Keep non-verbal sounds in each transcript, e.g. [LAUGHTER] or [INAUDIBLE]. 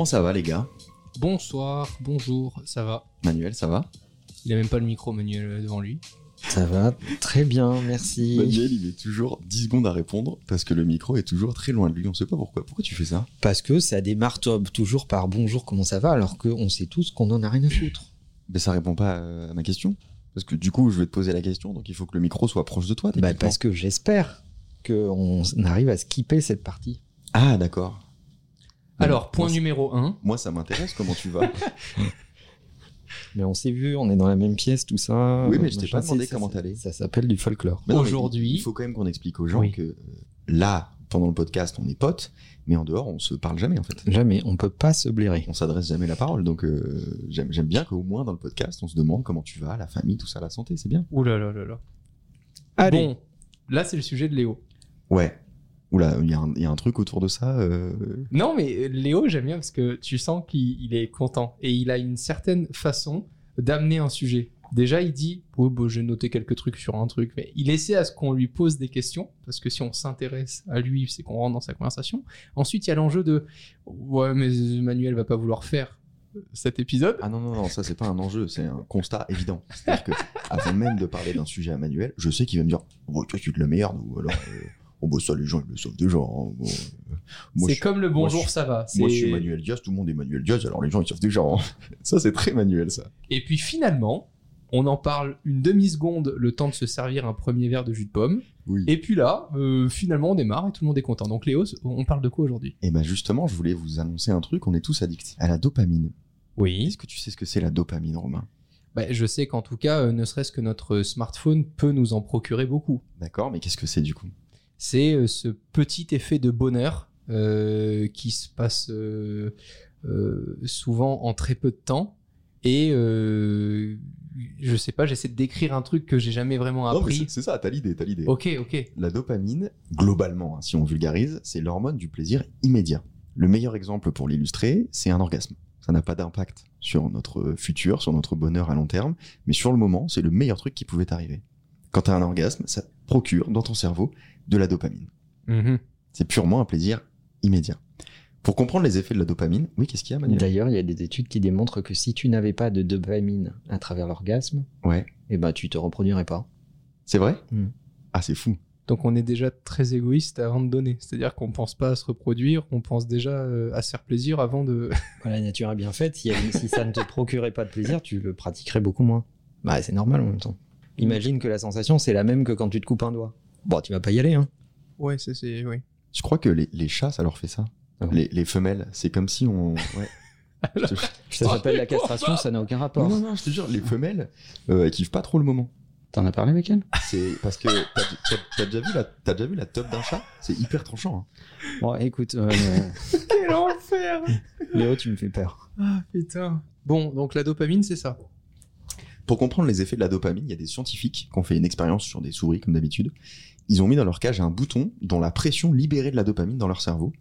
Comment ça va les gars? Bonsoir, bonjour, ça va? Manuel, ça va? Il a même pas le micro, Manuel, euh, devant lui. Ça va très bien, merci. Manuel, il met toujours 10 secondes à répondre parce que le micro est toujours très loin de lui. On sait pas pourquoi. Pourquoi tu fais ça? Parce que ça démarre top, toujours par bonjour, comment ça va, alors qu'on sait tous qu'on en a rien à foutre. Mais ça répond pas euh, à ma question. Parce que du coup, je vais te poser la question, donc il faut que le micro soit proche de toi. Bah, parce que j'espère qu'on arrive à skipper cette partie. Ah, d'accord. Alors, point moi, numéro 1. Moi, ça m'intéresse comment tu vas. [LAUGHS] Mais on s'est vu, on est dans la même pièce, tout ça. Oui, mais je t'ai pas demandé comment ça- t'allais. Ça s'appelle du folklore. Mais non, mais Aujourd'hui- il faut quand même qu'on explique aux gens Oui. que euh, là, pendant le podcast, on est potes, mais en dehors, on se parle jamais en fait. Jamais, on peut pas se blairer. On s'adresse jamais la parole, donc euh, j'aime j'aime bien qu'au moins dans le podcast, on se demande comment tu vas, la famille, tout ça, la santé, c'est bien. Ouh là là là là. Allez. Bon, là, c'est le sujet de Léo. Ouais. Oula, il y, a un- il y a un truc autour de ça. euh, Non, mais euh, Léo, j'aime bien parce que tu sens qu'il il est content et il a une certaine façon d'amener un sujet. Déjà, il dit oh, bah, j'ai noté quelques trucs sur un truc, mais il essaie à ce qu'on lui pose des questions parce que si on s'intéresse à lui, c'est qu'on rentre dans sa conversation. Ensuite, il y a l'enjeu de ouais, mais Manuel va pas vouloir faire euh, cet épisode. Ah non, non, non, ça c'est pas un enjeu, c'est un constat évident. C'est-à-dire que avant même de parler d'un sujet à Manuel, je sais qu'il va me dire Oh, Toi, tu te le meilleur, ou alors. euh, Oh, bah ça, les gens, ils le savent déjà. hein. Bon, euh, c'est comme le bonjour, ça va. Moi, je suis Manuel Diaz, tout le monde est Manuel Diaz, alors les gens, ils savent déjà. hein. [LAUGHS] Ça, c'est très Manuel, ça. Et puis finalement, on en parle une demi-seconde, le temps de se servir un premier verre de jus de pomme. Oui. Et puis là, euh, finalement, on démarre et tout le monde est content. Donc Léo, on parle de quoi aujourd'hui? Et ben justement, je voulais vous annoncer un truc, on est tous addicts à la dopamine. Oui. Est-ce que tu sais ce que c'est la dopamine, Romain? Bah, je sais qu'en tout cas, euh, ne serait-ce que notre smartphone peut nous en procurer beaucoup. D'accord, mais qu'est-ce que c'est du coup? C'est euh, ce petit effet de bonheur euh, qui se passe euh, euh, souvent en très peu de temps. Et je sais pas, j'essaie de décrire un truc que j'ai jamais vraiment appris. c'est- c'est ça, t'as l'idée, t'as l'idée. Ok, ok. La dopamine, globalement, hein, si on vulgarise, c'est l'hormone du plaisir immédiat. Le meilleur exemple pour l'illustrer, c'est un orgasme. Ça n'a pas d'impact sur notre futur, sur notre bonheur à long terme, mais sur le moment, c'est le meilleur truc qui pouvait arriver. Quand tu as un orgasme, ça te procure dans ton cerveau de la dopamine. Mhm. C'est purement un plaisir immédiat. Pour comprendre les effets de la dopamine, oui, qu'est-ce qu'il y a, Manuel? D'ailleurs, il y a des études qui démontrent que si tu n'avais pas de dopamine à travers l'orgasme, Ouais, eh ben, tu te reproduirais pas. c'est vrai? Mm. Ah, c'est fou. Donc on est déjà très égoïste avant de donner. C'est-à-dire qu'on pense pas à se reproduire, on pense déjà euh, à se faire plaisir avant de... [LAUGHS] Voilà, la nature est bien faite. Si, si ça ne te procurait pas de plaisir, tu le pratiquerais beaucoup moins. Bah, c'est normal en même temps. Imagine que la sensation, c'est la même que quand tu te coupes un doit. Bon, tu vas pas y aller, hein. Ouais, c'est... c'est oui. Je crois que les, les chats, ça leur fait ça. Ah bon les, les femelles, c'est comme si on... Ouais. [LAUGHS] Je te- Ça s'appelle la castration, ça n'a aucun rapport. Non, non, non, je te jure, les femelles, euh, elles kiffent pas trop le moment. T'en as parlé avec elle C'est parce que t'as t'as- t'as déjà vu la t'as déjà vu la top d'un chat? C'est hyper tranchant. hein. Bon, écoute, euh, [LAUGHS] Quel enfer Léo, tu me fais peur. Ah putain. Bon, donc la dopamine, c'est ça. Pour comprendre les effets de la dopamine, il y a des scientifiques qui ont fait une expérience sur des souris comme d'habitude. Ils ont mis dans leur cage un bouton dont la pression libérait de la dopamine dans leur cerveau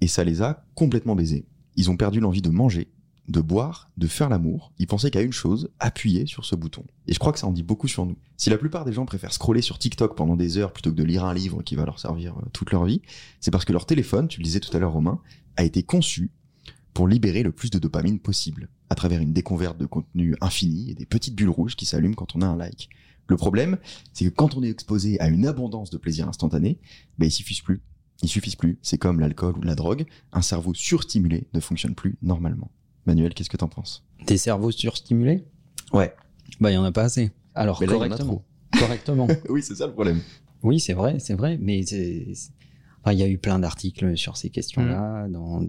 et ça les a complètement baisés. Ils ont perdu l'envie de manger, de boire, de faire l'amour. Ils pensaient qu'à une chose, appuyer sur ce bouton. Et je crois que ça en dit beaucoup sur nous. Si la plupart des gens préfèrent scroller sur TikTok pendant des heures plutôt que de lire un livre qui va leur servir euh, toute leur vie, c'est parce que leur téléphone, tu le disais tout à l'heure Romain, a été conçu pour libérer le plus de dopamine possible, à travers une découverte de contenu infini et des petites bulles rouges qui s'allument quand on a un like. Le problème, c'est que quand on est exposé à une abondance de plaisir instantané, ben, il suffit plus. Il suffit plus. C'est comme l'alcool ou la drogue. Un cerveau surstimulé ne fonctionne plus normalement. Manuel, qu'est-ce que t'en penses? Des cerveaux surstimulés? Ouais. Bah, il y en a pas assez. Alors, Mais là, il y en a correctement. Correctement. [LAUGHS] Oui, c'est ça le problème. Oui, c'est vrai, c'est vrai, mais enfin, il y a eu plein d'articles sur ces questions-là, dans,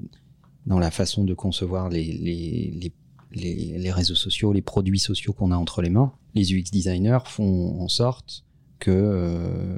dans la façon de concevoir les, les, les, les, les réseaux sociaux, les produits sociaux qu'on a entre les mains. Les UX designers font en sorte que euh,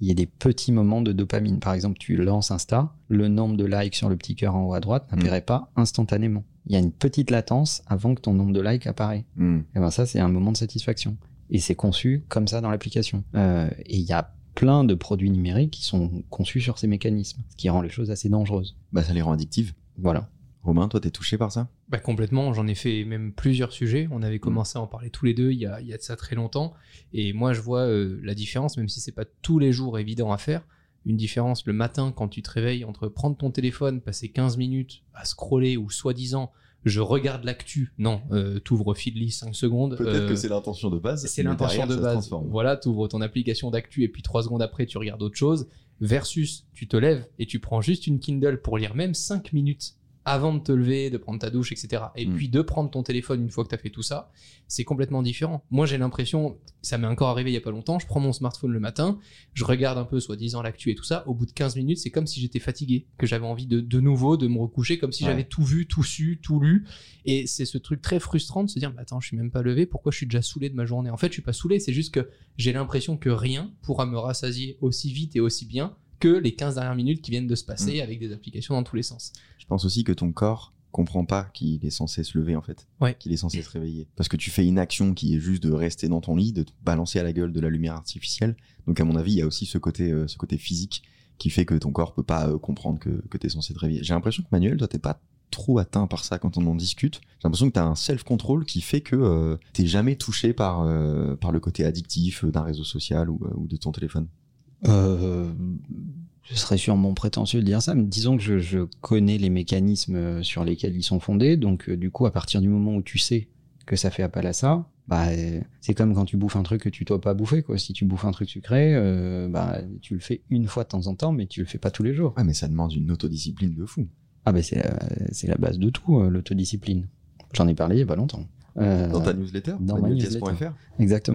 il y ait des petits moments de dopamine. Par exemple, tu lances Insta, le nombre de likes sur le petit cœur en haut à droite n'apparaît pas instantanément. Il y a une petite latence avant que ton nombre de likes apparaît. Hmm. Et ben ça, c'est un moment de satisfaction. Et c'est conçu comme ça dans l'application. Euh, et il y a plein de produits numériques qui sont conçus sur ces mécanismes, ce qui rend les choses assez dangereuses. Bah, ça les rend addictives. Voilà. Romain, toi, t'es touché par ça? Bah complètement, j'en ai fait même plusieurs sujets. On avait commencé à en parler tous les deux il y a, il y a de ça très longtemps. Et moi, je vois euh, la différence, même si c'est pas tous les jours évident à faire. une différence le matin quand tu te réveilles entre prendre ton téléphone, passer 15 minutes à scroller ou soi-disant je regarde l'actu. Non, euh, t'ouvres Feedly 5 secondes. Peut-être euh, que c'est l'intention de base. c'est l'intention de base. Voilà, tu ouvres ton application d'actu et puis trois secondes après, tu regardes autre chose. Versus, tu te lèves et tu prends juste une Kindle pour lire même 5 minutes avant de te lever, de prendre ta douche, etc. Et Mm. puis de prendre ton téléphone une fois que tu as fait tout ça, c'est complètement différent. Moi, j'ai l'impression, ça m'est encore arrivé il y a pas longtemps, je prends mon smartphone le matin, je regarde un peu soi-disant l'actu et tout ça, au bout de 15 minutes, c'est comme si j'étais fatigué, que j'avais envie de, de nouveau de me recoucher, comme si Ouais. j'avais tout vu, tout su, tout lu. Et c'est ce truc très frustrant de se dire, bah attends, je suis même pas levé, pourquoi je suis déjà saoulé de ma journée? En fait, je suis pas saoulé, c'est juste que j'ai l'impression que rien pourra me rassasier aussi vite et aussi bien que les 15 dernières minutes qui viennent de se passer avec des applications dans tous les sens. Je pense aussi que ton corps comprend pas qu'il est censé se lever en fait, Ouais. qu'il est censé se réveiller. Parce que tu fais une action qui est juste de rester dans ton lit, de te balancer à la gueule de la lumière artificielle. Donc à mon avis, il y a aussi ce côté, euh, ce côté physique qui fait que ton corps peut pas euh, comprendre que, que t'es censé te réveiller. J'ai l'impression que Manuel, toi t'es pas trop atteint par ça quand on en discute. J'ai l'impression que t'as un self-control qui fait que euh, t'es jamais touché par, euh, par le côté addictif d'un réseau social ou, ou de ton téléphone. Euh, je serais sûrement prétentieux de dire ça, mais disons que je, je connais les mécanismes euh, sur lesquels ils sont fondés, donc euh, du coup, à partir du moment où tu sais que ça fait appel à ça, bah, euh, c'est comme quand tu bouffes un truc que tu dois pas bouffer, quoi. Si tu bouffes un truc sucré, euh, bah, tu le fais une fois de temps en temps, mais tu le fais pas tous les jours. Ouais, mais ça demande une autodiscipline de fou. Ah, bah, c'est la, base de tout, l'autodiscipline. J'en ai parlé il y a pas longtemps. Euh, Dans ta newsletter dans ma manueldiaz.fr. Exactement.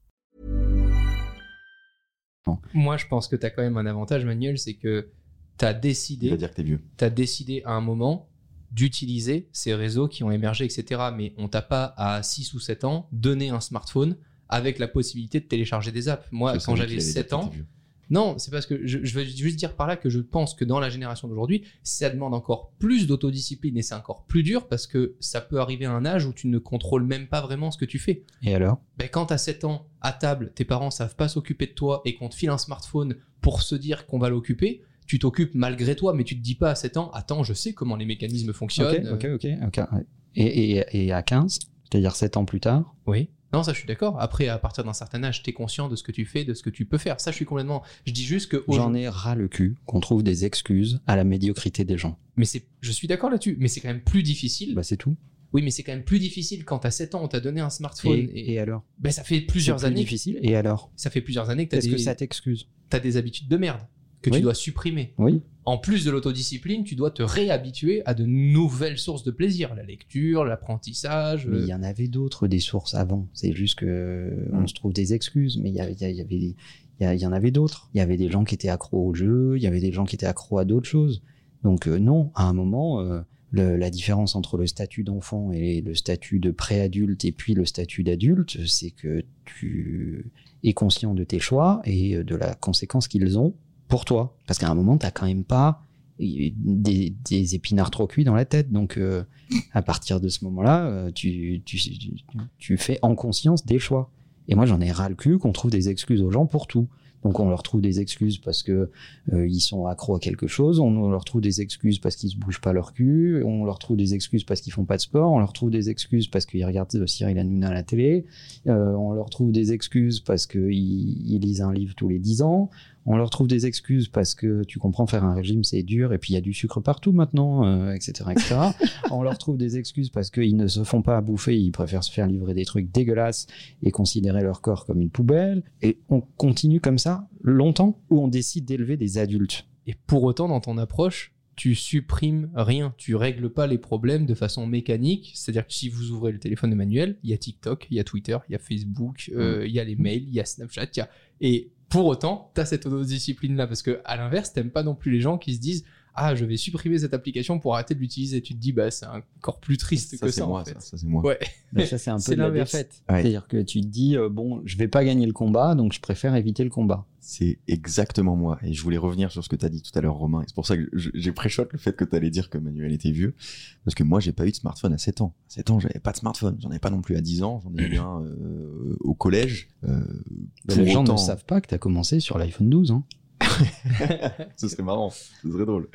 Moi, je pense que tu as quand même un avantage, Manuel, c'est que tu as Il va décidé, dire que t'es vieux. t'as décidé à un moment d'utiliser ces réseaux qui ont émergé, etc. Mais on t'a pas, à 6 ou 7 ans, donné un smartphone avec la possibilité de télécharger des apps. Moi, quand j'avais qu'il allait dire 7 que ans. Non, c'est parce que je, je veux juste dire par là que je pense que dans la génération d'aujourd'hui, ça demande encore plus d'autodiscipline et c'est encore plus dur parce que ça peut arriver à un âge où tu ne contrôles même pas vraiment ce que tu fais. Et alors? Ben, quand t'as 7 ans, à table, tes parents savent pas s'occuper de toi et qu'on te file un smartphone pour se dire qu'on va l'occuper, tu t'occupes malgré toi, mais tu te dis pas à 7 ans, attends, je sais comment les mécanismes fonctionnent. Ok, ok, ok. ok, et, et à 15, c'est-à-dire 7 ans plus tard, Oui. Non, ça, je suis d'accord. Après, à partir d'un certain âge, t'es conscient de ce que tu fais, de ce que tu peux faire. Ça, je suis complètement. Je dis juste que. j'en ai ras le cul qu'on trouve des excuses à la médiocrité des gens. Mais c'est. Je suis d'accord là-dessus. Mais c'est quand même plus difficile. Bah c'est tout. Oui, mais c'est quand même plus difficile quand t'as 7 ans, on t'a donné un smartphone. Et, Et, et alors? Ben, ça fait plusieurs C'est plus années. difficile. Et alors? Ça fait plusieurs années que t'as Est-ce des, que ça t'excuse? t'as des habitudes de merde que tu dois supprimer. Oui. En plus de l'autodiscipline, tu dois te réhabituer à de nouvelles sources de plaisir. La lecture, l'apprentissage. Euh, il y en avait d'autres des sources avant. C'est juste que euh, on Mm. se trouve des excuses, mais il y, avait- il y, avait des- il y, en avait d'autres. Il y avait des gens qui étaient accros au jeu, il y avait des gens qui étaient accros à d'autres choses. Donc euh, non, à un moment, euh, le- la différence entre le statut d'enfant et le statut de préadulte et puis le statut d'adulte, c'est que tu es conscient de tes choix et de la conséquence qu'ils ont pour toi. Parce qu'à un moment, t'as quand même pas des, des épinards trop cuits dans la tête. Donc, euh, à partir de ce moment-là, euh, tu, tu, tu, tu fais en conscience des choix. Et moi, j'en ai ras le cul qu'on trouve des excuses aux gens pour tout. Donc, on leur trouve des excuses parce que euh, ils sont accros à quelque chose. On leur trouve des excuses parce qu'ils se bougent pas leur cul. On leur trouve des excuses parce qu'ils font pas de sport. On leur trouve des excuses parce qu'ils regardent Cyril Hanouna à la télé. On leur trouve des excuses parce qu'ils ils lisent un livre tous les 10 ans. On leur trouve des excuses parce que tu comprends, faire un régime c'est dur et puis il y a du sucre partout maintenant, euh, etc., etc. [LAUGHS] on leur trouve des excuses parce qu'ils ne se font pas à bouffer, ils préfèrent se faire livrer des trucs dégueulasses et considérer leur corps comme une poubelle. Et on continue comme ça longtemps où on décide d'élever des adultes. Et pour autant, dans ton approche, tu supprimes rien. Tu règles pas les problèmes de façon mécanique. C'est-à-dire que si vous ouvrez le téléphone manuel, il y a TikTok, il y a Twitter, il y a Facebook, euh, il y a les mails, il y a Snapchat. il y a- Et pour autant, tu as cette autodiscipline-là. Parce que à l'inverse, t'aimes pas non plus les gens qui se disent ah je vais supprimer cette application pour arrêter de l'utiliser. Tu te dis bah c'est encore plus triste Ça, que c'est ça moi, en fait. ça, ça, c'est moi. Ouais. Bah, ça, c'est un [LAUGHS] peu de la défaite. Ouais. C'est-à-dire que tu te dis, euh, bon, je vais pas gagner le combat, donc je préfère éviter le combat. C'est exactement moi. Et je voulais revenir sur ce que tu as dit tout à l'heure, Romain. Et c'est pour ça que je- j'ai pré-shot le fait que tu allais dire que Manuel était vieux. Parce que moi, j'ai pas eu de smartphone à 7 ans. À 7 ans, j'avais pas de smartphone. J'en avais pas non plus à 10 ans. J'en ai eu un euh, au collège. Euh, Bah, les gens autant- ne savent pas que tu as commencé sur l'iPhone 12. Hein. [LAUGHS] ce serait marrant, ce serait drôle.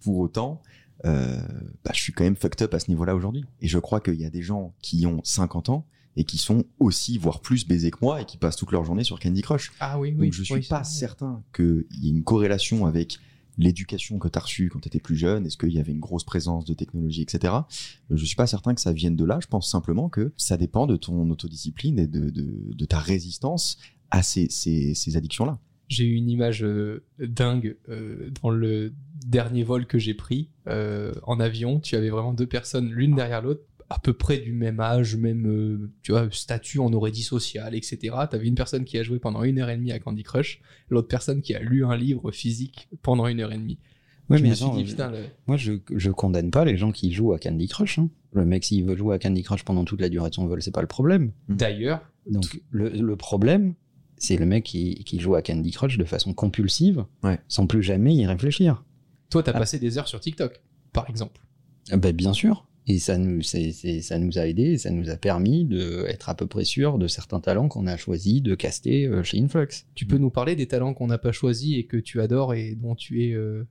Pour autant, euh, bah, je suis quand même fucked up à ce niveau-là aujourd'hui. Et je crois qu'il y a des gens qui ont 50 ans et qui sont aussi, voire plus baisés que moi et qui passent toute leur journée sur Candy Crush. Ah oui Donc je suis oui, pas certain qu'il y ait une corrélation avec l'éducation que tu as reçue quand tu étais plus jeune, est-ce qu'il y avait une grosse présence de technologie, etc. Je suis pas certain que ça vienne de là. Je pense simplement que ça dépend de ton autodiscipline et de, de, de ta résistance à ces, ces, ces addictions-là. J'ai eu une image euh, dingue euh, dans le dernier vol que j'ai pris euh, en avion. Tu avais vraiment deux personnes l'une derrière l'autre, à peu près du même âge, même tu vois statut, on aurait dit social, etc. T'avais une personne qui a joué pendant une heure et demie à Candy Crush, l'autre personne qui a lu un livre physique pendant une heure et demie. Ouais, je mais me suis attends, dit putain, le- Moi, je, je condamne pas les gens qui jouent à Candy Crush. hein. Le mec, s'il veut jouer à Candy Crush pendant toute la durée de son vol, c'est pas le problème. d'ailleurs, Donc, le, le problème, c'est le mec qui, qui joue à Candy Crush de façon compulsive, Ouais. sans plus jamais y réfléchir. toi t'as Ah. passé des heures sur TikTok, par exemple. Ah ben, bien sûr. Et ça nous, ça a aidé, ça nous a permis d'être à peu près sûr de certains talents qu'on a choisi de caster euh, chez Influx. Tu peux nous parler des talents qu'on n'a pas choisis et que tu adores et dont tu es euh,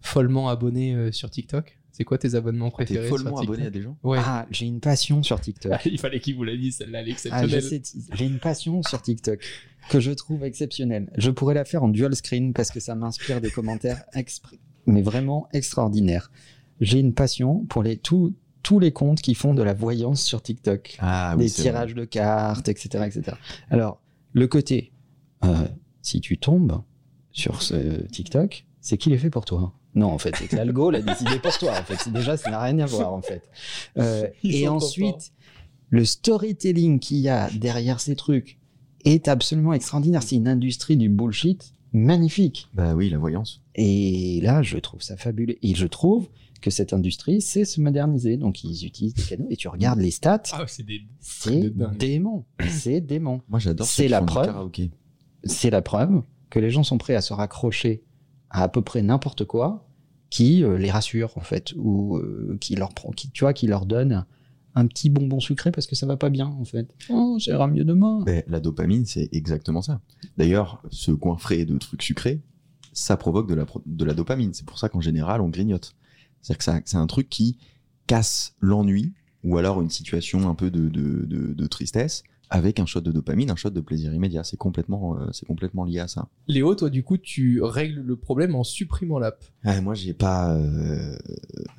follement abonné euh, sur TikTok? C'est quoi tes abonnements T'es préférés follement sur TikTok abonné à des gens Ouais. Ah, j'ai une passion sur TikTok. Il fallait qu'il vous la dise, celle-là, elle est Ah, exceptionnelle. j'ai une passion sur TikTok que je trouve exceptionnelle. Je pourrais la faire en dual screen parce que ça m'inspire des commentaires exprès, mais vraiment extraordinaires. J'ai une passion pour les, tous tous les comptes qui font de la voyance sur TikTok. Ah des tirages de cartes, etc., etc. Alors, le côté, euh, si tu tombes sur ce TikTok, c'est qu'il est fait pour toi. Non, en fait, c'est que l'algo l'a décidé pour toi. En fait, C'est- déjà, ça n'a rien à voir, en fait. Euh, et ensuite, le storytelling qu'il y a derrière ces trucs est absolument extraordinaire. C'est une industrie du bullshit magnifique. Bah oui, la voyance. Et là, je trouve ça fabuleux. Et je trouve que cette industrie sait se moderniser. Donc, ils utilisent des canaux. Et tu regardes les stats, Ah, c'est des. c'est dément. C'est dément. Moi, j'adore. C'est la preuve. karaoké. C'est la preuve que les gens sont prêts à se raccrocher à à peu près n'importe quoi qui euh, les rassure, en fait, ou euh, qui leur prend, qui, tu vois, qui leur donne un petit bonbon sucré parce que ça va pas bien, en fait. Oh, ça ira mieux demain. Ben, la dopamine, c'est exactement ça. D'ailleurs, ce coin frais de trucs sucrés, ça provoque de la, dopamine. C'est pour ça qu'en général, on grignote. C'est-à-dire que c'est un truc qui casse l'ennui ou alors une situation un peu de tristesse avec un shot de dopamine, un shot de plaisir immédiat. C'est complètement, euh, c'est complètement lié à ça. Léo, toi, du coup, tu règles le problème en supprimant l'app. Ouais, moi, j'ai pas, euh,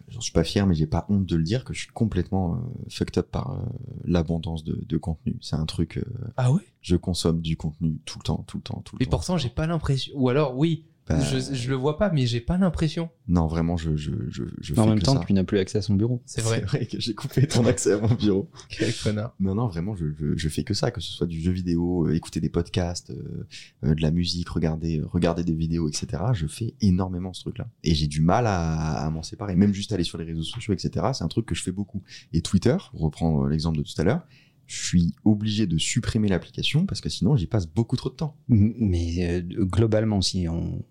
j'en suis pas fier, mais j'ai pas honte de le dire que je suis complètement euh, fucked up par euh, l'abondance de, de contenu. C'est un truc, Ah ouais? je consomme du contenu tout le temps, tout le temps, tout le Et temps. pourtant, j'ai pas l'impression. Ou alors, oui, Bah, je, je le vois pas, mais j'ai pas l'impression. Non, vraiment, je, je, je, je en fais même que temps, ça. tu n'as plus accès à son bureau. [LAUGHS] C'est vrai. que j'ai coupé ton accès à mon bureau. [LAUGHS] Quel connard. Non, non, vraiment, je, je, je fais que ça, que ce soit du jeu vidéo, euh, écouter des podcasts, euh, euh, de la musique, regarder, euh, regarder des vidéos, etc. Je fais énormément ce truc-là. Et j'ai du mal à, à m'en séparer. Même juste aller sur les réseaux sociaux, etc. C'est un truc que je fais beaucoup. Et Twitter, pour reprendre euh, l'exemple de tout à l'heure, je suis obligé de supprimer l'application parce que sinon j'y passe beaucoup trop de temps. Mais euh, globalement, si on,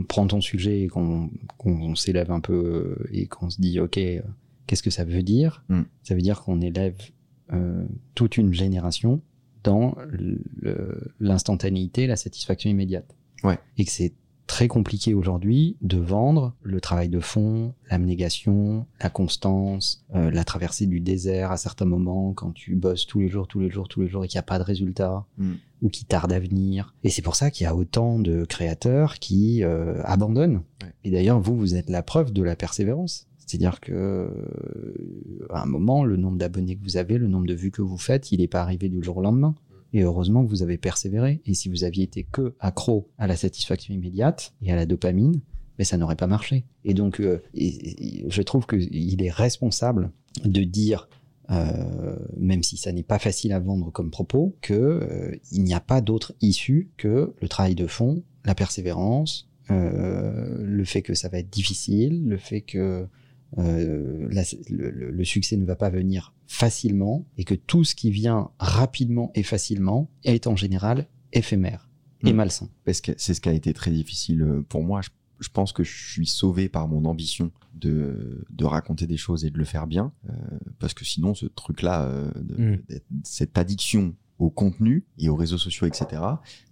on prend ton sujet et qu'on s'élève un peu euh, et qu'on se dit, OK, euh, qu'est-ce que ça veut dire? Mm. Ça veut dire qu'on élève euh, toute une génération dans l'instantanéité, la satisfaction immédiate. Ouais. Et que c'est très compliqué aujourd'hui de vendre le travail de fond, l'abnégation, la constance, euh, la traversée du désert à certains moments quand tu bosses tous les jours, tous les jours, tous les jours et qu'il n'y a pas de résultat Mm. ou qui tarde à venir. Et c'est pour ça qu'il y a autant de créateurs qui euh, abandonnent. Ouais. Et d'ailleurs, vous, vous êtes la preuve de la persévérance. C'est-à-dire que euh, à un moment, le nombre d'abonnés que vous avez, le nombre de vues que vous faites, il n'est pas arrivé du jour au lendemain. Et heureusement que vous avez persévéré. Et si vous aviez été que accro à la satisfaction immédiate et à la dopamine, mais ça n'aurait pas marché. Et donc, euh, je trouve qu'il est responsable de dire, euh, même si ça n'est pas facile à vendre comme propos, que euh, il n'y a pas d'autre issue que le travail de fond, la persévérance, euh, le fait que ça va être difficile, le fait que euh, la- le, succès ne va pas venir facilement et que tout ce qui vient rapidement et facilement est en général éphémère et Mm. malsain. Parce que c'est ce qui a été très difficile euh, pour moi. Je, je pense que je suis sauvé par mon ambition de, de raconter des choses et de le faire bien. euh, parce que sinon, ce truc-là, euh, Mm. d'être- cette addiction au contenu et aux réseaux sociaux, etc.,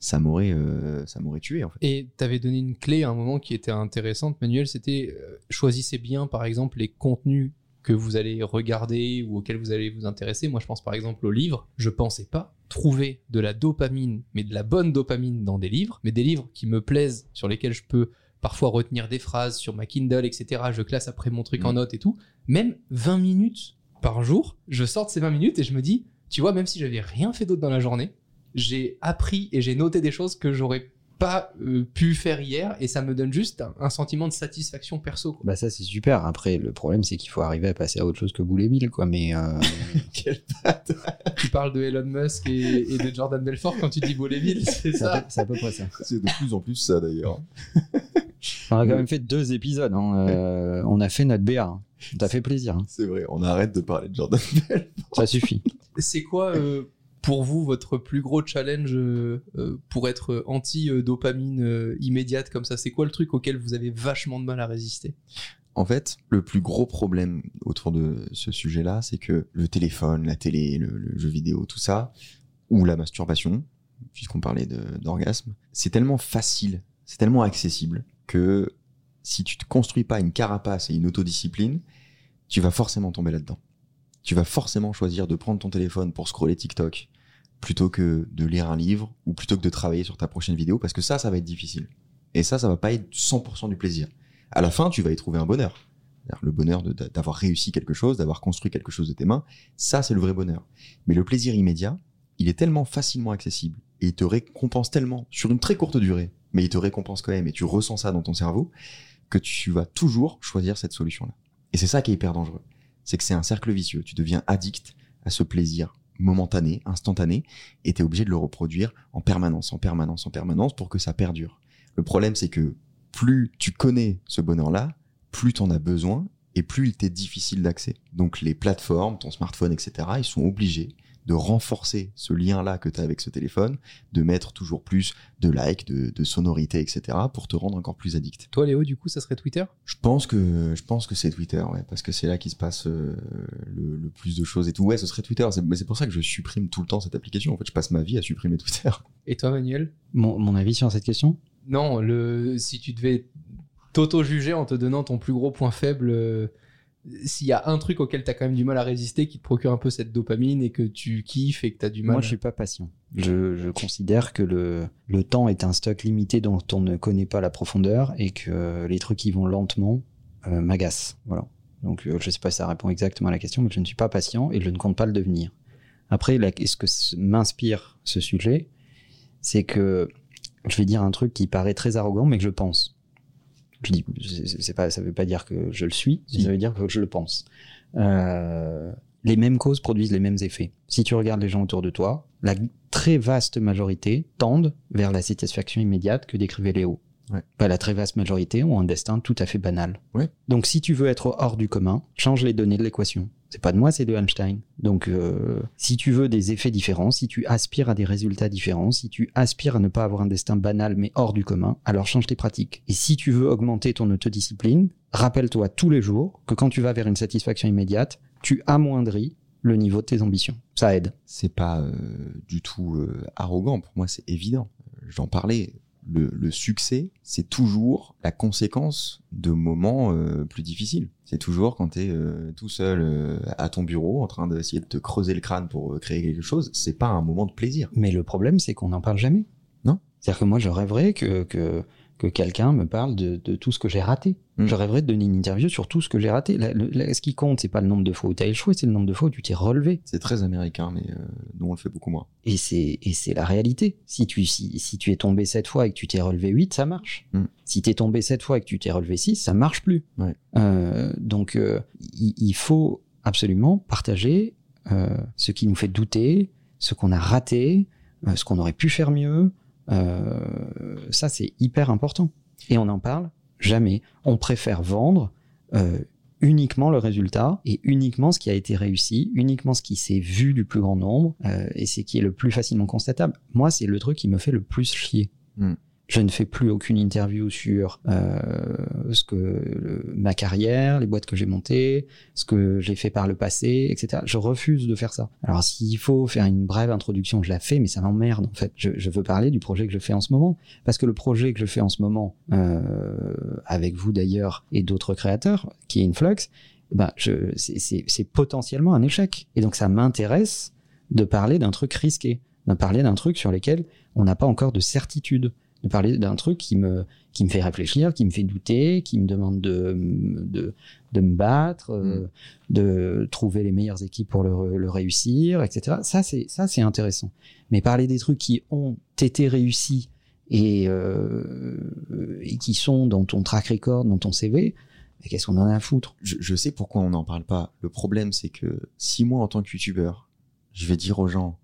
ça m'aurait, euh, ça m'aurait tué en fait. Et tu avais donné une clé à un moment qui était intéressante, Manuel, c'était euh, choisissez bien, par exemple, les contenus que vous allez regarder ou auxquels vous allez vous intéresser. Moi, je pense par exemple aux livres. Je pensais pas trouver de la dopamine, mais de la bonne dopamine dans des livres, mais des livres qui me plaisent, sur lesquels je peux parfois retenir des phrases sur ma Kindle, etc. Je classe après mon truc en Mm. notes et tout. Même 20 minutes par jour, je sors de ces 20 minutes et je me dis, tu vois, même si j'avais rien fait d'autre dans la journée, j'ai appris et j'ai noté des choses que j'aurais pas euh, pu faire hier et ça me donne juste un, un sentiment de satisfaction perso. quoi. Bah ça c'est super. Après le problème c'est qu'il faut arriver à passer à autre chose que boulet bill quoi. Mais euh, [LAUGHS] Quelle patte tu parles de Elon Musk et, et de Jordan Belfort quand tu dis Voléville, c'est c'est à, ça? peu- c'est à peu près ça. C'est de plus en plus ça d'ailleurs. On a quand même fait deux épisodes. hein. Euh, on a fait notre BA. hein. Ça fait plaisir. hein. C'est vrai, on arrête de parler de Jordan Bell. Ça suffit. C'est quoi euh, pour vous votre plus gros challenge euh, euh, pour être anti-dopamine euh, immédiate comme ça C'est quoi le truc auquel vous avez vachement de mal à résister? En fait, le plus gros problème autour de ce sujet-là, c'est que le téléphone, la télé, le, le jeu vidéo, tout ça, ou la masturbation, puisqu'on parlait d'orgasme, c'est tellement facile, c'est tellement accessible que si tu te construis pas une carapace et une autodiscipline, tu vas forcément tomber là-dedans. Tu vas forcément choisir de prendre ton téléphone pour scroller TikTok plutôt que de lire un livre ou plutôt que de travailler sur ta prochaine vidéo parce que ça, ça va être difficile. Et ça, ça va pas être 100% du plaisir à la fin, tu vas y trouver un bonheur. Le bonheur d'avoir réussi quelque chose, d'avoir construit quelque chose de tes mains, ça c'est le vrai bonheur. Mais le plaisir immédiat, il est tellement facilement accessible et il te récompense tellement sur une très courte durée, mais il te récompense quand même et tu ressens ça dans ton cerveau que tu vas toujours choisir cette solution-là. Et c'est ça qui est hyper dangereux. C'est que c'est un cercle vicieux. Tu deviens addict à ce plaisir momentané, instantané, et tu es obligé de le reproduire en permanence, en permanence, en permanence pour que ça perdure. Le problème, c'est que plus tu connais ce bonheur-là, plus tu en as besoin et plus il t'est difficile d'accès. Donc les plateformes, ton smartphone, etc., ils sont obligés de renforcer ce lien-là que tu as avec ce téléphone, de mettre toujours plus de likes, de, de sonorités, etc., pour te rendre encore plus addict. Toi Léo, du coup, ça serait Twitter? Je pense que je pense que c'est Twitter, ouais, parce que c'est là qu'il se passe euh, le, le plus de choses et tout. Ouais, ce serait Twitter. C'est mais c'est pour ça que je supprime tout le temps cette application. En fait, je passe ma vie à supprimer Twitter. [LAUGHS] Et toi Manuel? Mon, mon avis sur cette question? Non, le, si tu devais t'auto-juger en te donnant ton plus gros point faible, euh, s'il y a un truc auquel tu as quand même du mal à résister, qui te procure un peu cette dopamine et que tu kiffes et que tu as du mal. Moi, je suis pas patient. Je, je considère que le, le temps est un stock limité dont on ne connaît pas la profondeur et que les trucs qui vont lentement euh, m'agacent. Voilà. Donc, euh, je sais pas si ça répond exactement à la question, mais je ne suis pas patient et je ne compte pas le devenir. Après, là, ce que m'inspire ce sujet, c'est que je vais dire un truc qui paraît très arrogant, mais que je pense. Je dis, c'est pas, ça veut pas dire que je le suis, Si. ça veut dire que je le pense. Euh, les mêmes causes produisent les mêmes effets. Si tu regardes les gens autour de toi, la très vaste majorité tendent vers la satisfaction immédiate que décrivait Léo. Ouais. Bah, la très vaste majorité ont un destin tout à fait banal. Ouais. Donc si tu veux être hors du commun, change les données de l'équation. C'est pas de moi, c'est de Einstein. Donc euh, si tu veux des effets différents, si tu aspires à des résultats différents, si tu aspires à ne pas avoir un destin banal mais hors du commun, alors change tes pratiques. Et si tu veux augmenter ton autodiscipline, rappelle-toi tous les jours que quand tu vas vers une satisfaction immédiate, tu amoindris le niveau de tes ambitions. Ça aide. c'est pas euh, du tout euh, arrogant. Pour moi, c'est évident. J'en parlais. Le, le succès, c'est toujours la conséquence de moments euh, plus difficiles. C'est toujours quand tu es tout seul euh, à ton bureau en train d'essayer de te creuser le crâne pour euh, créer quelque chose. C'est pas un moment de plaisir. Mais le problème, c'est qu'on n'en parle jamais. Non. C'est-à-dire que moi, je rêverais que, que, que quelqu'un me parle de, de tout ce que j'ai raté. Mm. Je rêverais de donner une interview sur tout ce que j'ai raté. Ce qui compte, c'est pas le nombre de fois où tu as échoué, c'est le nombre de fois où tu t'es relevé. C'est très américain, mais euh, nous on le fait beaucoup moins. Et c'est, et c'est la réalité. Si tu, si, si tu es tombé 7 fois et que tu t'es relevé 8, ça marche. Mm. Si tu es tombé 7 fois et que tu t'es relevé 6, ça marche plus. Ouais. Euh, donc, euh, il, il faut absolument partager ce qui nous fait douter, ce qu'on a raté, ce qu'on aurait pu faire mieux. Euh, ça, c'est hyper important. Et on n'en parle jamais. On préfère vendre euh, uniquement le résultat et uniquement ce qui a été réussi, uniquement ce qui s'est vu du plus grand nombre euh, et ce qui est le plus facilement constatable. Moi, c'est le truc qui me fait le plus chier. Hmm. Je ne fais plus aucune interview sur euh, ce que ma carrière, les boîtes que j'ai montées, ce que j'ai fait par le passé, etc. Je refuse de faire ça. Alors s'il faut faire une brève introduction, je la fais, mais ça m'emmerde en fait. Je, je veux parler du projet que je fais en ce moment, parce que le projet que je fais en ce moment, euh, avec vous d'ailleurs et d'autres créateurs, qui est Influx, ben je, c'est potentiellement un échec. Et donc ça m'intéresse de parler d'un truc risqué, de parler d'un truc sur lequel on n'a pas encore de certitude de parler d'un truc qui me, qui me fait réfléchir, qui me fait douter, qui me demande de, de, de me battre, euh, de trouver les meilleures équipes pour le, le réussir, etc. Ça, c'est, ça, c'est intéressant. Mais parler des trucs qui ont été réussis et, euh, et qui sont dans ton track record, dans ton CV, mais qu'est-ce qu'on en a à foutre? Je, je sais pourquoi on n'en parle pas. Le problème, c'est que si moi, en tant que youtubeur, je vais dire aux gens,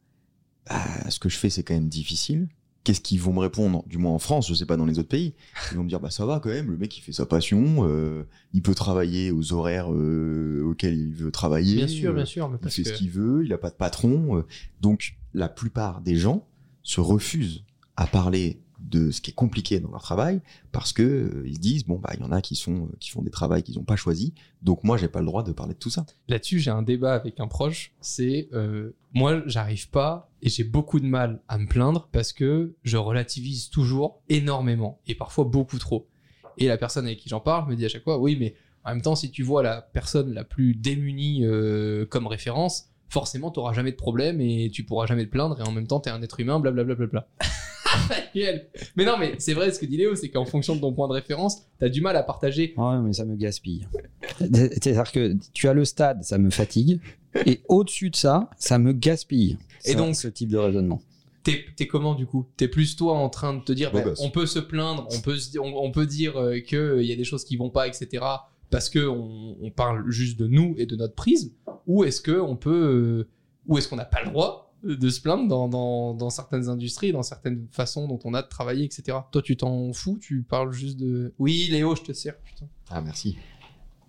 bah, ce que je fais, c'est quand même difficile. Qu'est-ce qu'ils vont me répondre Du moins en France, je sais pas dans les autres pays. Ils vont me dire, bah ça va quand même. Le mec, il fait sa passion. euh, il peut travailler aux horaires euh, auxquels il veut travailler. Bien sûr, euh, bien sûr. Mais il parce fait que... ce qu'il veut. Il a pas de patron. euh. donc, la plupart des gens se refusent à parler de ce qui est compliqué dans leur travail parce que euh, ils se disent bon bah il y en a qui sont qui font des travails qu'ils n'ont pas choisi donc moi j'ai pas le droit de parler de tout ça Là-dessus, j'ai un débat avec un proche. C'est euh, moi, j'arrive pas et j'ai beaucoup de mal à me plaindre parce que je relativise toujours énormément et parfois beaucoup trop. Et la personne avec qui j'en parle me dit à chaque fois, oui, mais en même temps, si tu vois la personne la plus démunie euh, comme référence, forcément, tu jamais de problème et tu pourras jamais te plaindre et en même temps, tu es un être humain, blablabla. [LAUGHS] Gueule. mais non, mais c'est vrai ce que dit Léo, c'est qu'en fonction de ton point de référence, tu as du mal à partager. Ouais, mais ça me gaspille. C'est-à-dire que tu as le stade, ça me fatigue, et au-dessus de ça, ça me gaspille. Et Ça, donc- ce type de raisonnement. T'es t'es comment du coup? T'es plus toi en train de te dire, bah, gosse. on peut se plaindre, on peut, se di- on, on peut dire euh, que il y a des choses qui vont pas, etc. Parce que on, on parle juste de nous et de notre prisme, ou est-ce que on peut, euh, ou est-ce qu'on n'a pas le droit de se plaindre dans, dans, dans certaines industries, dans certaines façons dont on a de travailler, etc. Toi, tu t'en fous Tu parles juste de. Oui, Léo, je te sers. Putain. ah merci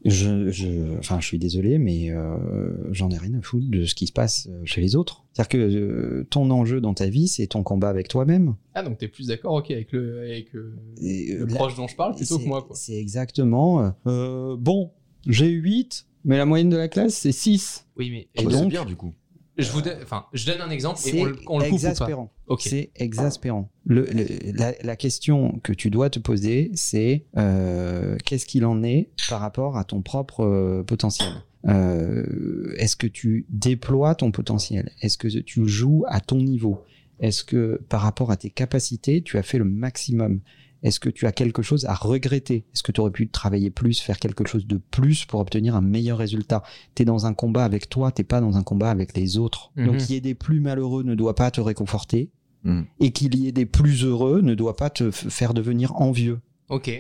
Je, je, enfin, je suis désolé, mais euh, j'en ai rien à foutre de ce qui se passe euh, chez les autres. C'est-à-dire que euh, ton enjeu dans ta vie, c'est ton combat avec toi-même. Ah, donc t'es plus d'accord, ok, avec le, avec euh, Et, euh, le là- proche dont je parle plutôt que c'est- moi, quoi. C'est exactement. bon, j'ai 8, mais la moyenne de la classe, c'est 6. Oui, mais Et donc- bien du coup je vous, donne- enfin, je donne un exemple et C'est on, le- on le coupe ou pas? exaspérant. Ok. C'est exaspérant. Le, le- la, la question que tu dois te poser, c'est euh, qu'est-ce qu'il en est par rapport à ton propre euh, potentiel? Euh, Est-ce que tu déploies ton potentiel? Est-ce que tu joues à ton niveau? Est-ce que par rapport à tes capacités, tu as fait le maximum? Est-ce que tu as quelque chose à regretter? Est-ce que tu aurais pu travailler plus, faire quelque chose de plus pour obtenir un meilleur résultat? Tu es dans un combat avec toi, t'es pas dans un combat avec les autres. Mhm. Donc qu'il y ait des plus malheureux ne doit pas te réconforter Mhm. et qu'il y ait des plus heureux ne doit pas te faire devenir envieux. Ok.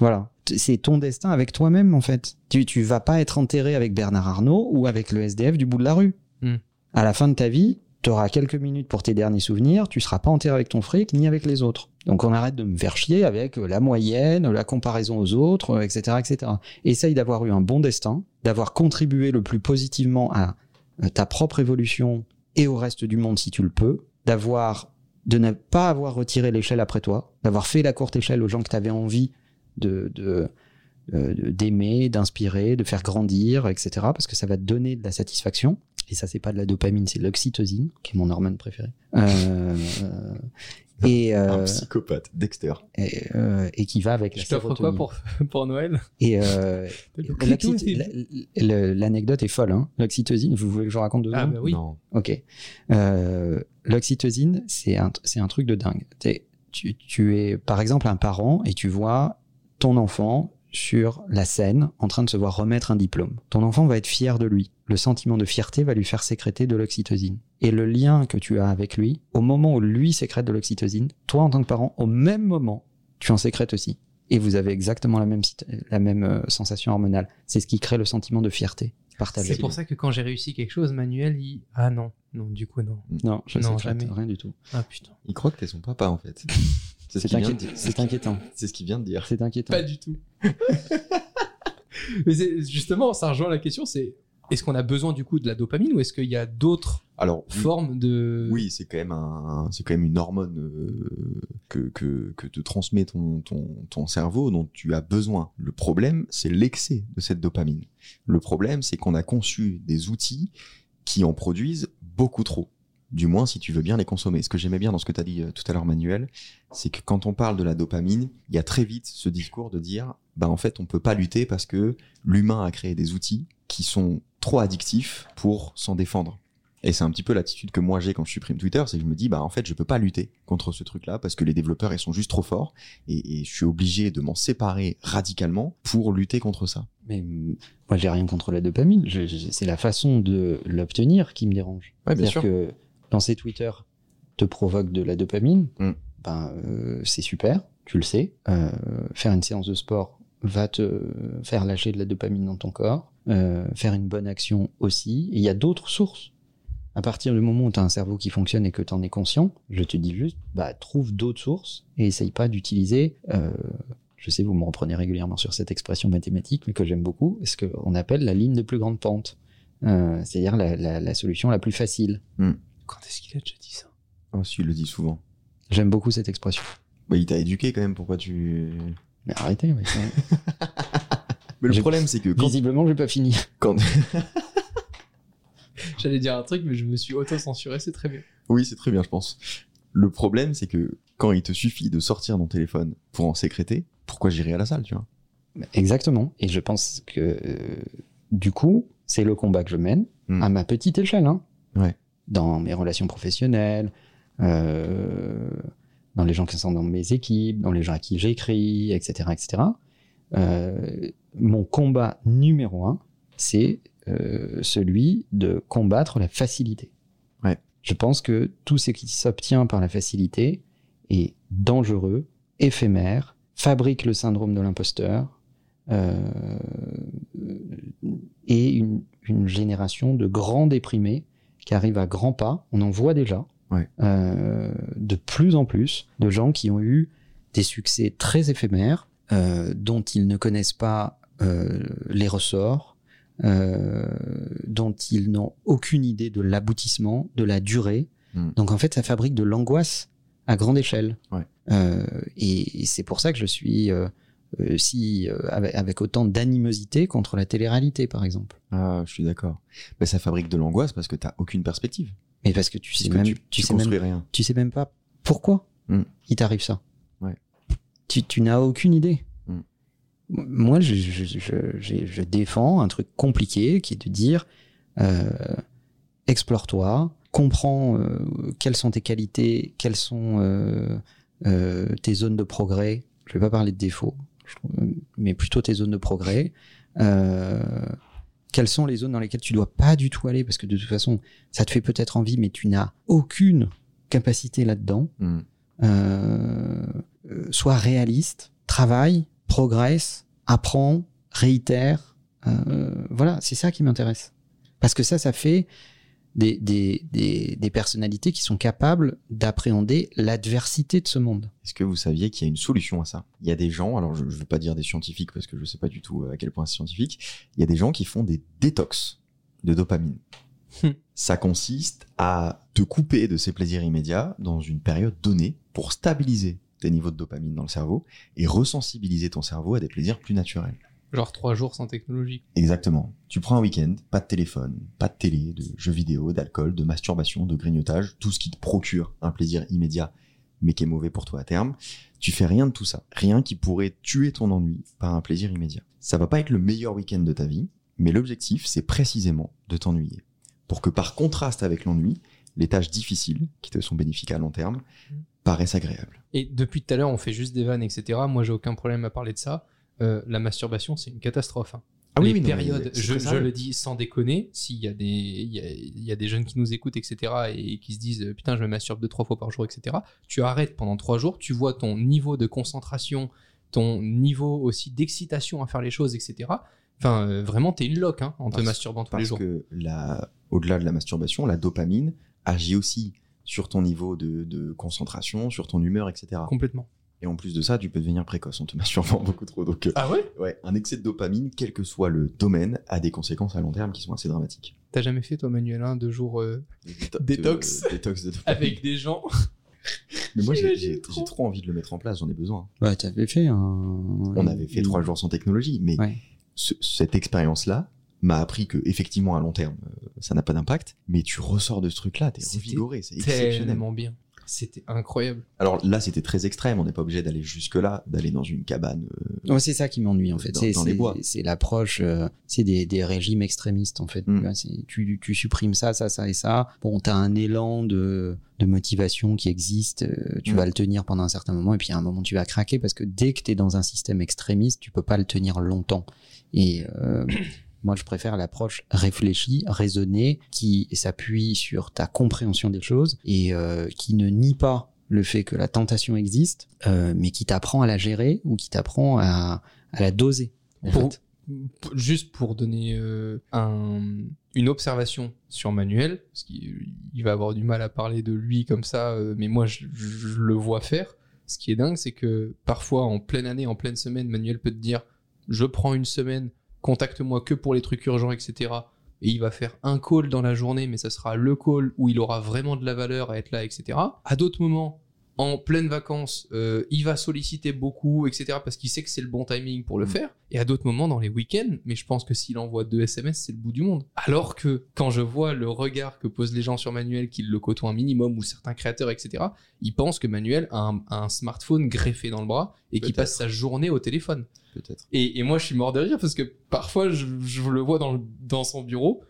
Voilà. C'est ton destin avec toi-même, en fait. Tu, tu vas pas être enterré avec Bernard Arnault ou avec le SDF du bout de la rue. Hmm. À la fin de ta vie, tu auras quelques minutes pour tes derniers souvenirs, tu seras pas enterré avec ton fric ni avec les autres. Donc on arrête de me faire chier avec euh, la moyenne, la comparaison aux autres, euh, etc., etc. Essaye d'avoir eu un bon destin, d'avoir contribué le plus positivement à euh, ta propre évolution et au reste du monde si tu le peux, d'avoir de ne pas avoir retiré l'échelle après toi, d'avoir fait la courte échelle aux gens que tu avais envie de, euh, d'aimer, d'inspirer, de faire grandir, etc. Parce que ça va te donner de la satisfaction. Et ça, c'est pas de la dopamine, c'est de l'oxytocine, qui est mon hormone préférée. Euh, et, un euh, psychopathe Dexter et, euh, et qui va avec la Je t'offre quoi pour, pour Noël? Et euh, [LAUGHS] l'anecdote est folle. Hein. L'oxytocine, vous voulez que je vous raconte deux Ah bah oui. non Ok. Euh, L'oxytocine, c'est un, c'est un truc de dingue. Tu es, par exemple, un parent et tu vois ton enfant sur la scène en train de se voir remettre un diplôme. Ton enfant va être fier de lui. Le sentiment de fierté va lui faire sécréter de l'oxytocine. Et le lien que tu as avec lui, au moment où lui sécrète de l'oxytocine, toi en tant que parent, au même moment, tu en sécrètes aussi. Et vous avez exactement la même, sit- la même euh, sensation hormonale. C'est ce qui crée le sentiment de fierté. C'est pour ça que quand j'ai réussi quelque chose, Manuel, il. Ah non, non, du coup, non. Non, je Non, sécrète jamais. rien du tout. Ah putain. il croit que t'es son papa en fait [LAUGHS] C'est ce inquiétant. C'est [LAUGHS] inquiétant. C'est ce qu'il vient de dire. C'est inquiétant. Pas du tout. [LAUGHS] Mais justement, ça rejoint la question, c'est est-ce qu'on a besoin du coup de la dopamine ou est-ce qu'il y a d'autres Alors, oui, formes de... oui, c'est quand même un, c'est quand même une hormone euh, que, que, que te transmet ton, ton, ton cerveau dont tu as besoin. Le problème, c'est l'excès de cette dopamine. Le problème, c'est qu'on a conçu des outils qui en produisent beaucoup trop. Du moins, si tu veux bien les consommer. Ce que j'aimais bien dans ce que tu as dit euh, tout à l'heure, Manuel, c'est que quand on parle de la dopamine, il y a très vite ce discours de dire, bah en fait, on peut pas lutter parce que l'humain a créé des outils qui sont trop addictifs pour s'en défendre. Et c'est un petit peu l'attitude que moi j'ai quand je supprime Twitter, c'est que je me dis, bah en fait, je peux pas lutter contre ce truc-là parce que les développeurs ils sont juste trop forts et, et je suis obligé de m'en séparer radicalement pour lutter contre ça. Mais hum, moi, j'ai rien contre la dopamine. C'est la façon de l'obtenir qui me dérange. Ouais, bien sûr. que lancer Twitter te provoque de la dopamine. Mm. Ben, euh, c'est super, tu le sais. Euh, faire une séance de sport va te faire lâcher de la dopamine dans ton corps. Euh, faire une bonne action aussi. Et il y a d'autres sources. À partir du moment où tu as un cerveau qui fonctionne et que tu en es conscient, je te dis juste, bah, trouve d'autres sources et essaye pas d'utiliser je sais, vous me reprenez régulièrement sur cette expression mathématique, mais que j'aime beaucoup, ce qu'on appelle la ligne de plus grande pente. Euh, C'est-à-dire la, la- la solution la plus facile. Quand est-ce qu'il a déjà dit ça Oh, si, il le dit souvent. J'aime beaucoup cette expression. Bah, il t'a éduqué quand même, pourquoi tu... Mais arrêtez, mais [LAUGHS] Mais le problème c'est que quand... visiblement, j'ai pas fini. quand... [LAUGHS] J'allais dire un truc, mais je me suis auto-censuré, c'est très bien. oui, c'est très bien, je pense. Le problème c'est que quand il te suffit de sortir ton téléphone pour en sécréter, pourquoi j'irai à la salle, tu vois? Exactement. Et je pense que, euh, du coup, c'est le combat que je mène Mm. à ma petite échelle. hein. Ouais. Dans mes relations professionnelles, euh, dans les gens qui sont dans mes équipes, dans les gens à qui j'écris, etc. etc. Euh, mon combat numéro un, c'est euh, celui de combattre la facilité. Ouais. Je pense que tout ce qui s'obtient par la facilité est dangereux, éphémère, fabrique le syndrome de l'imposteur et une, une génération de grands déprimés qui arrivent à grands pas. On en voit déjà Ouais. euh, de plus en plus de gens qui ont eu des succès très éphémères euh, dont ils ne connaissent pas euh, les ressorts, dont ils n'ont aucune idée de l'aboutissement, de la durée. Mm. Donc en fait, ça fabrique de l'angoisse à grande échelle. Ouais. Et, et c'est pour ça que je suis euh, si euh, avec, avec autant d'animosité contre la télé-réalité, par exemple. Ah, je suis d'accord. Mais ça fabrique de l'angoisse parce que t'as aucune perspective. Mais parce que tu sais Parce même, tu, tu, tu sais même, rien. tu sais même pas pourquoi Mm. il t'arrive ça. Ouais. Tu, tu n'as aucune idée. Mm. M- Moi, je, je, je, défends un truc compliqué qui est de dire euh, explore-toi, comprends quelles sont tes qualités, quelles sont tes zones de progrès. Je vais pas parler de défauts, mais plutôt tes zones de progrès. Euh, quelles sont les zones dans lesquelles tu dois pas du tout aller? Parce que de toute façon, ça te fait peut-être envie, mais tu n'as aucune capacité là-dedans. Hmm. Euh, euh, sois réaliste, travaille, progresse, apprends, réitère. Euh, voilà, c'est ça qui m'intéresse. Parce que ça, ça fait des, des, des, des personnalités qui sont capables d'appréhender l'adversité de ce monde. Est-ce que vous saviez qu'il y a une solution à ça? Il y a des gens, alors je ne veux pas dire des scientifiques parce que je ne sais pas du tout à quel point c'est scientifique, il y a des gens qui font des détox de dopamine. Hmm. ça consiste à te couper de ces plaisirs immédiats dans une période donnée pour stabiliser tes niveaux de dopamine dans le cerveau et resensibiliser ton cerveau à des plaisirs plus naturels. Genre trois jours sans technologie. Exactement. Tu prends un week-end, pas de téléphone, pas de télé, de jeux vidéo, d'alcool, de masturbation, de grignotage, tout ce qui te procure un plaisir immédiat, mais qui est mauvais pour toi à terme. Tu fais rien de tout ça. Rien qui pourrait tuer ton ennui par un plaisir immédiat. Ça va pas être le meilleur week-end de ta vie, mais l'objectif, c'est précisément de t'ennuyer. Pour que par contraste avec l'ennui, les tâches difficiles, qui te sont bénéfiques à long terme, Mm. paraissent agréables. Et depuis tout à l'heure, on fait juste des vannes, etc. Moi, j'ai aucun problème à parler de ça. Euh, la masturbation, c'est une catastrophe. hein. Ah les oui, périodes, je, je le dis sans déconner, s'il y, a des- y a, il y a des jeunes qui nous écoutent, etc., et qui se disent euh, putain, je me masturbe deux, trois fois par jour, etc., tu arrêtes pendant trois jours, tu vois ton niveau de concentration, ton niveau aussi d'excitation à faire les choses, etc. Enfin, euh, vraiment, t'es une loque hein, en te Parce- masturbant tous les Parce jours. que la, au-delà de la masturbation, la dopamine agit aussi sur ton niveau de, de concentration, sur ton humeur, etc. Complètement. Et en plus de ça, tu peux devenir précoce en te masturbant [LAUGHS] beaucoup trop. Donc, euh, Ah ouais? ouais, un excès de dopamine, quel que soit le domaine, a des conséquences à long terme qui sont assez dramatiques. T'as jamais fait toi Manuel un deux jours euh, Déto- [LAUGHS] Détox. de- détox de dopamine. avec des gens? [LAUGHS] Mais moi, j'ai- trop. j'ai trop envie de le mettre en place, j'en ai besoin. Ouais, t'avais fait un. On avait fait trois jours sans technologie, mais Ouais. ce- cette expérience-là m'a appris que effectivement à long terme, euh, ça n'a pas d'impact, mais tu ressors de ce truc-là, t'es revigoré, c'est exceptionnel. tellement bien. C'était incroyable. Alors là, c'était très extrême, on n'est pas obligé d'aller jusque-là, d'aller dans une cabane. euh, Ouais, c'est ça qui m'ennuie en fait. Dans- C'est dans les c'est- bois. c'est l'approche, euh, c'est des, des régimes extrémistes en fait. Mm. Tu supprimes ça, ça, ça et ça. Bon, t'as un élan de, de motivation qui existe. euh, tu Mm. vas le tenir pendant un certain moment et puis à un moment tu vas craquer parce que dès que t'es dans un système extrémiste, tu peux pas le tenir longtemps. Et euh, moi, je préfère l'approche réfléchie, raisonnée, qui s'appuie sur ta compréhension des choses et euh, qui ne nie pas le fait que la tentation existe, euh, mais qui t'apprend à la gérer ou qui t'apprend à, à la doser. en Pour- fait. P- Juste pour donner euh, un- une observation sur Manuel, parce qu'il il va avoir du mal à parler de lui comme ça, mais moi je, je le vois faire. Ce qui est dingue, c'est que parfois en pleine année, en pleine semaine, Manuel peut te dire je prends une semaine, contacte-moi que pour les trucs urgents, etc. Et il va faire un call dans la journée, mais ça sera le call où il aura vraiment de la valeur à être là, etc. À d'autres moments, en pleine vacances, euh, il va solliciter beaucoup, etc. parce qu'il sait que c'est le bon timing pour le Mm. faire. Et à d'autres moments, dans les week-ends, mais je pense que s'il envoie deux SMS, c'est le bout du monde. Alors que quand je vois le regard que posent les gens sur Manuel, qu'ils le côtoient un minimum, ou certains créateurs, etc., ils pensent que Manuel a un, a un smartphone greffé dans le bras et qu'il passe sa journée au téléphone. Peut-être. Et, et moi, je suis mort de rire parce que parfois, je, je le vois dans, le- dans son bureau.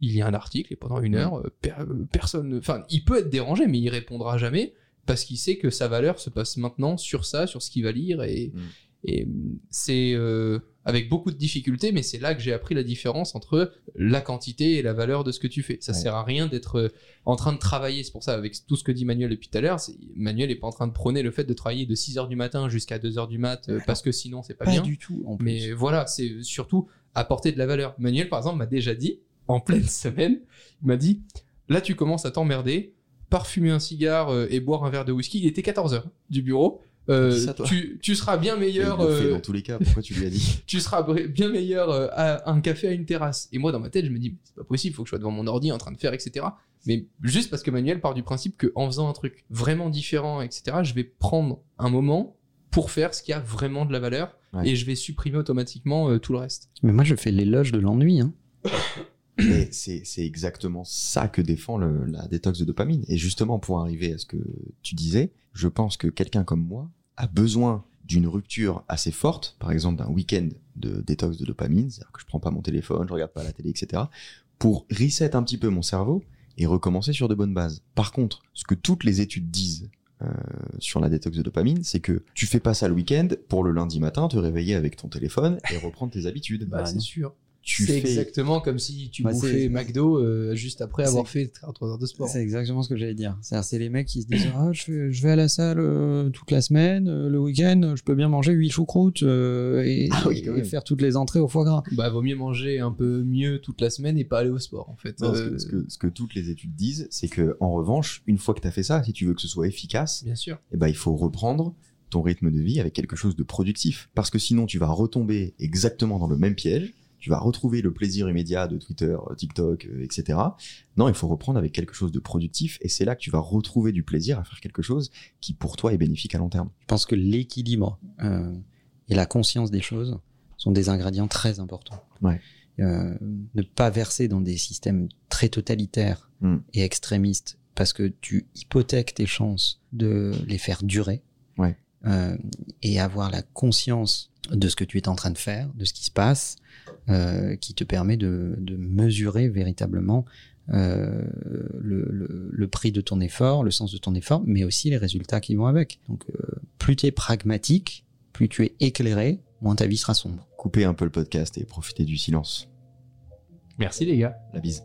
Il y a un article et pendant une heure, euh, euh, personne. Enfin, il peut être dérangé, mais il répondra jamais parce qu'il sait que sa valeur se passe maintenant sur ça, sur ce qu'il va lire. Et, Mm. et c'est euh, avec beaucoup de difficultés, mais c'est là que j'ai appris la différence entre la quantité et la valeur de ce que tu fais. Ça Ouais. sert à rien d'être euh, en train de travailler. C'est pour ça, avec tout ce que dit Manuel depuis tout à l'heure, Manuel est pas en train de prôner le fait de travailler de 6h du matin jusqu'à 2h du mat euh, parce que sinon c'est pas, Pas bien. du tout en plus. Mais voilà, c'est surtout apporter de la valeur. Manuel, par exemple, m'a déjà dit, en pleine semaine, il m'a dit, là tu commences à t'emmerder, parfumer un cigare euh, et boire un verre de whisky. Il était 14h du bureau. Euh, ça, tu, tu seras bien Il meilleur, le fait euh, dans tous les cas, pourquoi tu lui as dit [LAUGHS] tu seras bien meilleur euh, à un café à une terrasse. Et moi, dans ma tête, je me dis, c'est pas possible, faut que je sois devant mon ordi en train de faire, etc. Mais juste parce que Manuel part du principe qu'en faisant un truc vraiment différent, etc., je vais prendre un moment pour faire ce qui a vraiment de la valeur Ouais. et je vais supprimer automatiquement euh, tout le reste. Mais moi, je fais l'éloge de l'ennui. Hein. [LAUGHS] Mais c'est c'est exactement ça que défend le- la détox de dopamine. Et justement, pour arriver à ce que tu disais, je pense que quelqu'un comme moi a besoin d'une rupture assez forte, par exemple d'un week-end de détox de dopamine, c'est-à-dire que je prends pas mon téléphone, je regarde pas la télé, etc., pour reset un petit peu mon cerveau et recommencer sur de bonnes bases. Par contre, ce que toutes les études disent euh, sur la détox de dopamine, c'est que tu fais pas ça le week-end pour le lundi matin te réveiller avec ton téléphone et reprendre tes habitudes. Bah, Bah, c'est sûr. Tu C'est fais exactement comme si tu Bah, bouffais McDo euh, juste après avoir fait 3 heures de sport. C'est exactement ce que j'allais dire. C'est-à-dire, c'est les mecs qui se disent [CLEARS THROAT] ah, je, fais- je vais à la salle euh, toute la semaine, euh, le week-end, je peux bien manger 8 choucroutes euh, et, Ah oui, et faire toutes les entrées au foie gras. Bah, vaut mieux manger un peu mieux toute la semaine et pas aller au sport, en fait. Non, ce, que, ce que- ce que toutes les études disent, c'est que en revanche, une fois que tu as fait ça, si tu veux que ce soit efficace, Bien sûr. eh ben, il faut reprendre ton rythme de vie avec quelque chose de productif. Parce que sinon, tu vas retomber exactement dans le même piège. Tu vas retrouver le plaisir immédiat de Twitter, TikTok, euh, etc. Non, il faut reprendre avec quelque chose de productif. Et c'est là que tu vas retrouver du plaisir à faire quelque chose qui, pour toi, est bénéfique à long terme. Je pense que l'équilibre euh, et la conscience des choses sont des ingrédients très importants. Ouais. Euh, ne pas verser dans des systèmes très totalitaires Mm. et extrémistes parce que tu hypothèques tes chances de les faire durer Ouais. Euh, et avoir la conscience de ce que tu es en train de faire, de ce qui se passe, euh, qui te permet de, mesurer véritablement euh, le, prix de ton effort, le sens de ton effort, mais aussi les résultats qui vont avec. Donc plus tu es pragmatique, plus tu es éclairé, moins ta vie sera sombre. Coupez un peu le podcast et profitez du silence. Merci les gars. La bise.